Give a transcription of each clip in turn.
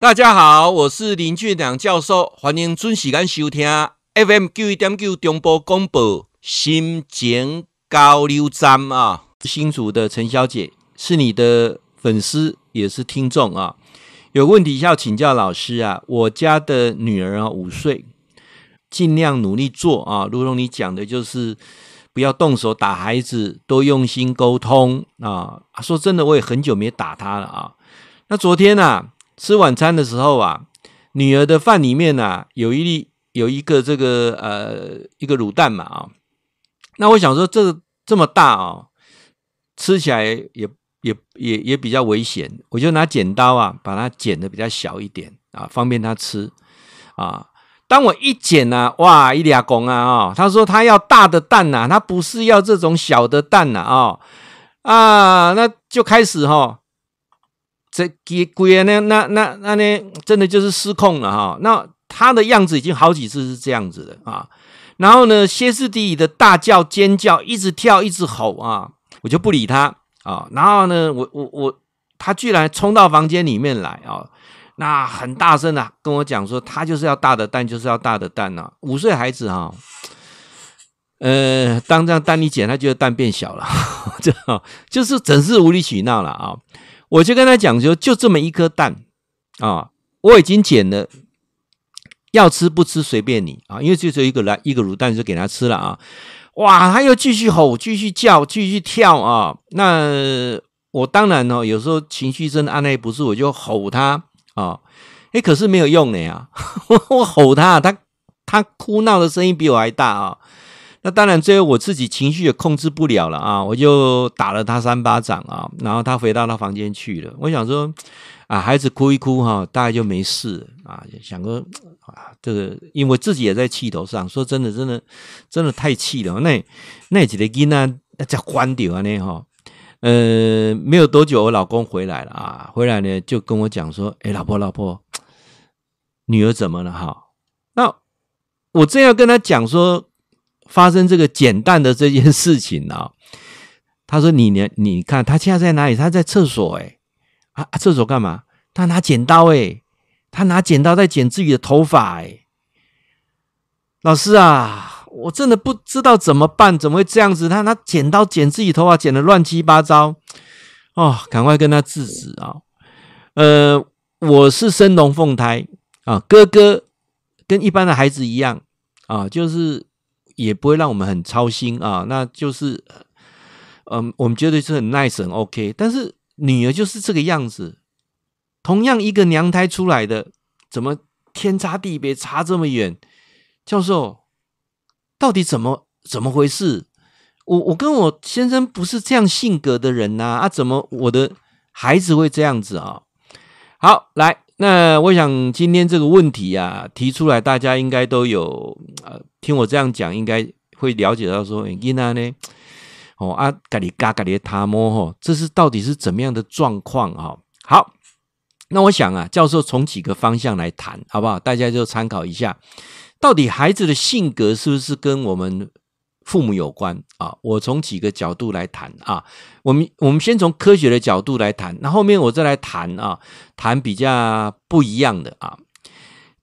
大家好，我是林俊良教授，欢迎准时间收听 FM 九一点九中波广播心情交流站啊。新竹的陈小姐是你的粉丝，也是听众啊。有问题要请教老师啊。我家的女儿啊，五岁，尽量努力做啊。如同你讲的，就是不要动手打孩子，多用心沟通啊。说真的，我也很久没打她了啊。那昨天呢、啊？吃晚餐的时候啊，女儿的饭里面呢、啊、有一粒有一个这个呃一个卤蛋嘛啊，那我想说这这么大啊，吃起来也也也也比较危险，我就拿剪刀啊把它剪得比较小一点啊，方便她吃啊。当我一剪呢、啊，哇一俩公啊啊，他说他要大的蛋呐、啊，他不是要这种小的蛋呐啊啊，那就开始哈。这几鬼啊，那那那那呢，真的就是失控了哈。那他的样子已经好几次是这样子的啊。然后呢，歇斯底里的大叫尖叫，一直跳，一直吼啊。我就不理他啊。然后呢，我我我，他居然冲到房间里面来啊。那很大声的跟我讲说，他就是要大的蛋，就是要大的蛋呐。五岁孩子哈，呃，当这样蛋一捡，他觉得蛋变小了，就就是整是无理取闹了啊。我就跟他讲说，就这么一颗蛋啊，我已经剪了，要吃不吃随便你啊，因为就只有一个来一个卤蛋就给他吃了啊，哇，他又继续吼，继续叫，继续跳啊，那我当然哦，有时候情绪真的按捺不住，我就吼他啊，诶，可是没有用的呀，我吼他，他他哭闹的声音比我还大啊。那当然，最后我自己情绪也控制不了了啊，我就打了他三巴掌啊，然后他回到他房间去了。我想说，啊，孩子哭一哭哈，大概就没事啊。想说啊，这个因为自己也在气头上，说真的，真的，真的太气了。那那几个囡仔在关掉啊呢哈，呃，没有多久，我老公回来了啊，回来呢就跟我讲说，哎，老婆，老婆，女儿怎么了哈？那我正要跟他讲说。发生这个捡蛋的这件事情 呢、他说你：“你你看，他现在在哪里？他在厕所诶啊，厕所干嘛？他拿剪刀诶他拿剪刀在剪自己的头发诶老师啊，我真的不知道怎么办，怎么会这样子？他拿剪刀剪自己头发，剪得乱七八糟哦，赶快跟他制止啊！呃，我是生龙凤胎啊，哥哥跟一般的孩子一样啊，就是。”也不会让我们很操心啊，那就是，嗯，我们觉得是很 nice 很 OK，但是女儿就是这个样子，同样一个娘胎出来的，怎么天差地别，差这么远？教授，到底怎么怎么回事？我我跟我先生不是这样性格的人呐，啊，怎么我的孩子会这样子啊？好，来。那我想今天这个问题啊提出来，大家应该都有呃听我这样讲，应该会了解到说，囡仔呢，哦啊，咖哩嘎咖哩他摸吼，这是到底是怎么样的状况啊？好，那我想啊，教授从几个方向来谈，好不好？大家就参考一下，到底孩子的性格是不是跟我们父母有关啊，我从几个角度来谈啊。我们我们先从科学的角度来谈，那后面我再来谈啊，谈比较不一样的啊。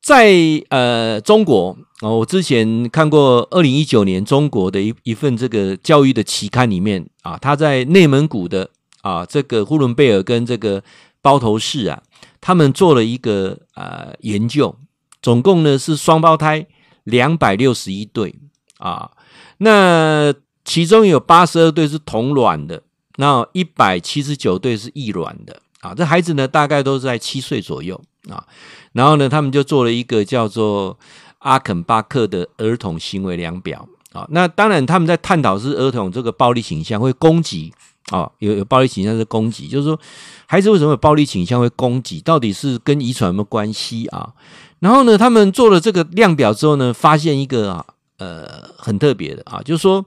在呃中国哦，我之前看过二零一九年中国的一一份这个教育的期刊里面啊，他在内蒙古的啊这个呼伦贝尔跟这个包头市啊，他们做了一个呃研究，总共呢是双胞胎两百六十一对啊。那其中有八十二对是同卵的，那一百七十九对是异卵的啊。这孩子呢，大概都是在七岁左右啊。然后呢，他们就做了一个叫做阿肯巴克的儿童行为量表啊。那当然，他们在探讨是儿童这个暴力倾向会攻击啊，有有暴力倾向是攻击，就是说孩子为什么有暴力倾向会攻击，到底是跟遗传有没有关系啊？然后呢，他们做了这个量表之后呢，发现一个啊。呃，很特别的啊，就是说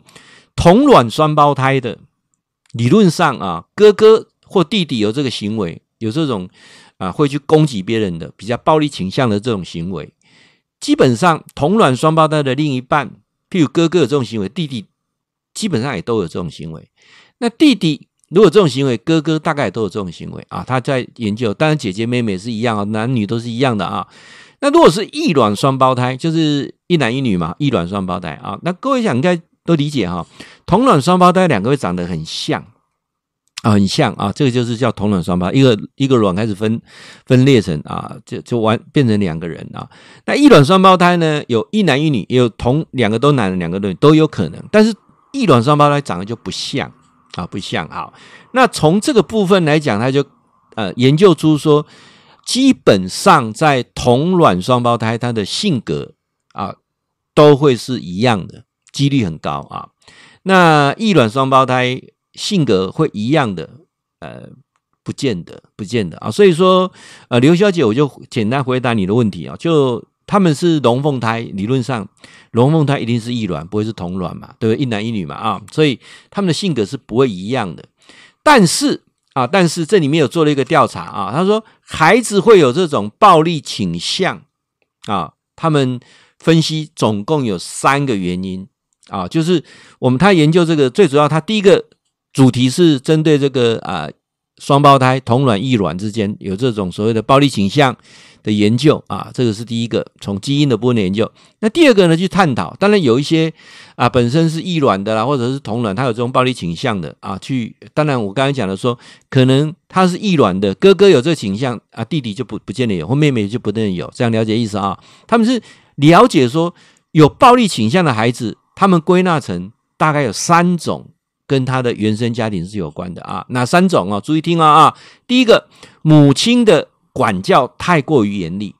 同卵双胞胎的理论上啊，哥哥或弟弟有这个行为，有这种啊会去攻击别人的比较暴力倾向的这种行为，基本上同卵双胞胎的另一半，譬如哥哥有这种行为，弟弟基本上也都有这种行为。那弟弟如果这种行为，哥哥大概也都有这种行为啊。他在研究，当然姐姐妹妹是一样啊，男女都是一样的啊。那如果是异卵双胞胎，就是一男一女嘛，异卵双胞胎啊。那各位想应该都理解哈，同卵双胞胎两个会长得很像啊，很像啊，这个就是叫同卵双胞，一个一个卵开始分分裂成啊，就就完变成两个人啊。那异卵双胞胎呢，有一男一女，也有同两个都男的，两个都女都有可能，但是异卵双胞胎长得就不像啊，不像啊。那从这个部分来讲，他就呃研究出说。基本上，在同卵双胞胎，他的性格啊都会是一样的，几率很高啊。那异卵双胞胎性格会一样的，呃，不见得，不见得啊。所以说，呃，刘小姐，我就简单回答你的问题啊。就他们是龙凤胎，理论上龙凤胎一定是异卵，不会是同卵嘛，对不对？一男一女嘛啊，所以他们的性格是不会一样的，但是。啊，但是这里面有做了一个调查啊，他说孩子会有这种暴力倾向啊，他们分析总共有三个原因啊，就是我们他研究这个最主要，他第一个主题是针对这个啊双胞胎同卵异卵之间有这种所谓的暴力倾向。的研究啊，这个是第一个从基因的部分的研究。那第二个呢，去探讨，当然有一些啊本身是异卵的啦，或者是同卵，他有这种暴力倾向的啊。去，当然我刚才讲的说，可能他是异卵的，哥哥有这倾向啊，弟弟就不不见得有，或妹妹就不见得有。这样了解意思啊？他们是了解说有暴力倾向的孩子，他们归纳成大概有三种跟他的原生家庭是有关的啊。哪三种啊？注意听啊啊！第一个，母亲的。管教太过于严厉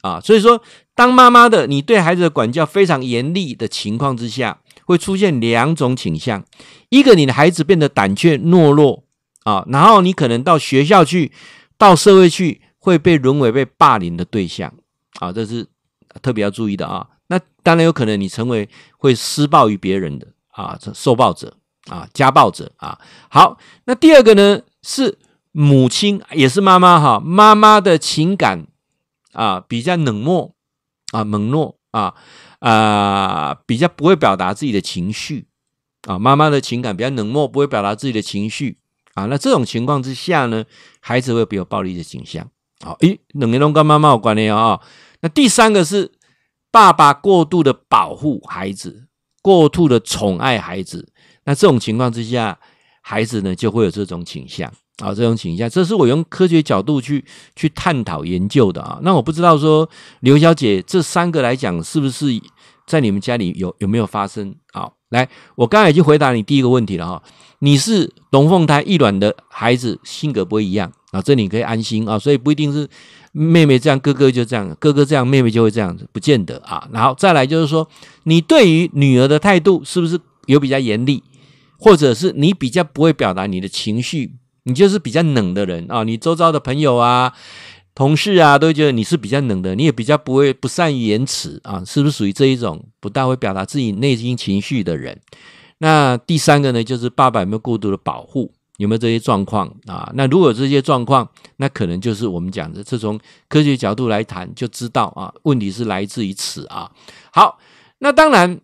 啊，所以说，当妈妈的你对孩子的管教非常严厉的情况之下，会出现两种倾向：一个，你的孩子变得胆怯懦弱啊，然后你可能到学校去，到社会去，会被沦为被霸凌的对象啊，这是特别要注意的啊。那当然有可能你成为会施暴于别人的啊，受暴者啊，家暴者啊。好，那第二个呢是。母亲也是妈妈哈，妈妈的情感啊比较冷漠啊，冷漠啊啊，比较不会表达自己的情绪啊，妈妈的情感比较冷漠，不会表达自己的情绪啊。那这种情况之下呢，孩子会比较暴力的倾向。好，诶，冷个都跟妈妈有关联啊。那第三个是爸爸过度的保护孩子，过度的宠爱孩子。那这种情况之下，孩子呢就会有这种倾向。啊，这种倾向，这是我用科学角度去去探讨研究的啊。那我不知道说刘小姐这三个来讲，是不是在你们家里有有没有发生？好，来，我刚才已经回答你第一个问题了哈。你是龙凤胎异卵的孩子，性格不会一样啊，这你可以安心啊。所以不一定是妹妹这样，哥哥就这样，哥哥这样，妹妹就会这样子，不见得啊。然后再来就是说，你对于女儿的态度是不是有比较严厉，或者是你比较不会表达你的情绪？你就是比较冷的人啊，你周遭的朋友啊、同事啊，都觉得你是比较冷的，你也比较不会不善于言辞啊，是不是属于这一种不大会表达自己内心情绪的人？那第三个呢，就是爸爸有没有过度的保护，有没有这些状况啊？那如果有这些状况，那可能就是我们讲的，这从科学角度来谈，就知道啊，问题是来自于此啊。好，那当然，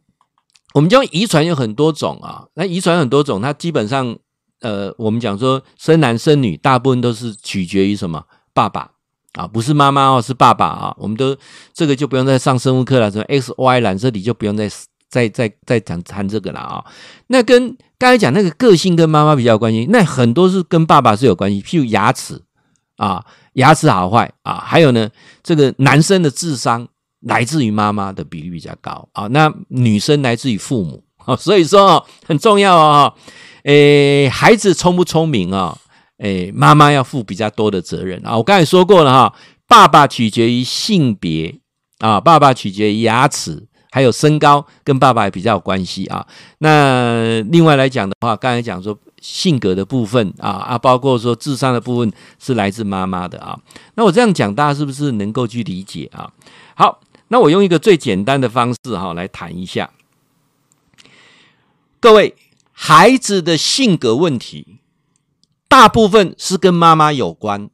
我们讲遗传有很多种啊，那遗传很多种，它基本上。呃，我们讲说生男生女，大部分都是取决于什么？爸爸啊，不是妈妈哦，是爸爸啊。我们都这个就不用再上生物课了，什么 X Y 染色体就不用再再再再谈谈这个了啊。那跟刚才讲那个个性跟妈妈比较关系，那很多是跟爸爸是有关系，譬如牙齿啊，牙齿好坏啊，还有呢，这个男生的智商来自于妈妈的比例比较高啊，那女生来自于父母，哦所以说哦，很重要哦。诶，孩子聪不聪明啊？诶，妈妈要负比较多的责任啊。我刚才说过了哈，爸爸取决于性别啊，爸爸取决于牙齿，还有身高，跟爸爸也比较有关系啊。那另外来讲的话，刚才讲说性格的部分啊啊，包括说智商的部分是来自妈妈的啊。那我这样讲，大家是不是能够去理解啊？好，那我用一个最简单的方式哈来谈一下，各位。孩子的性格问题，大部分是跟妈妈有关；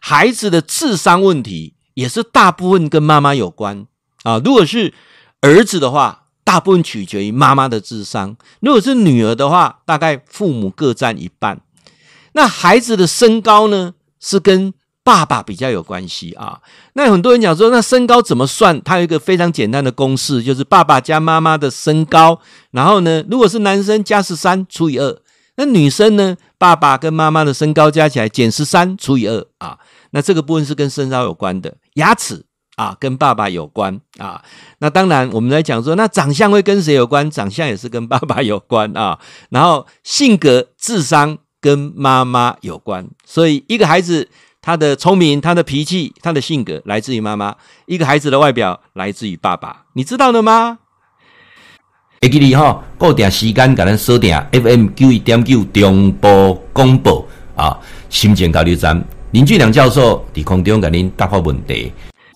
孩子的智商问题也是大部分跟妈妈有关啊。如果是儿子的话，大部分取决于妈妈的智商；如果是女儿的话，大概父母各占一半。那孩子的身高呢，是跟爸爸比较有关系啊。那很多人讲说，那身高怎么算？它有一个非常简单的公式，就是爸爸加妈妈的身高，然后呢，如果是男生加十三除以二，那女生呢，爸爸跟妈妈的身高加起来减十三除以二啊。那这个部分是跟身高有关的，牙齿啊跟爸爸有关啊。那当然我们来讲说，那长相会跟谁有关？长相也是跟爸爸有关啊。然后性格、智商。跟妈妈有关，所以一个孩子他的聪明、他的脾气、他的性格来自于妈妈；一个孩子的外表来自于爸爸。你知道了吗？会记得哈，固定时间给咱锁定 FM 九一点九中波广播啊，新店交流站林俊良教授在空中给您答复问题。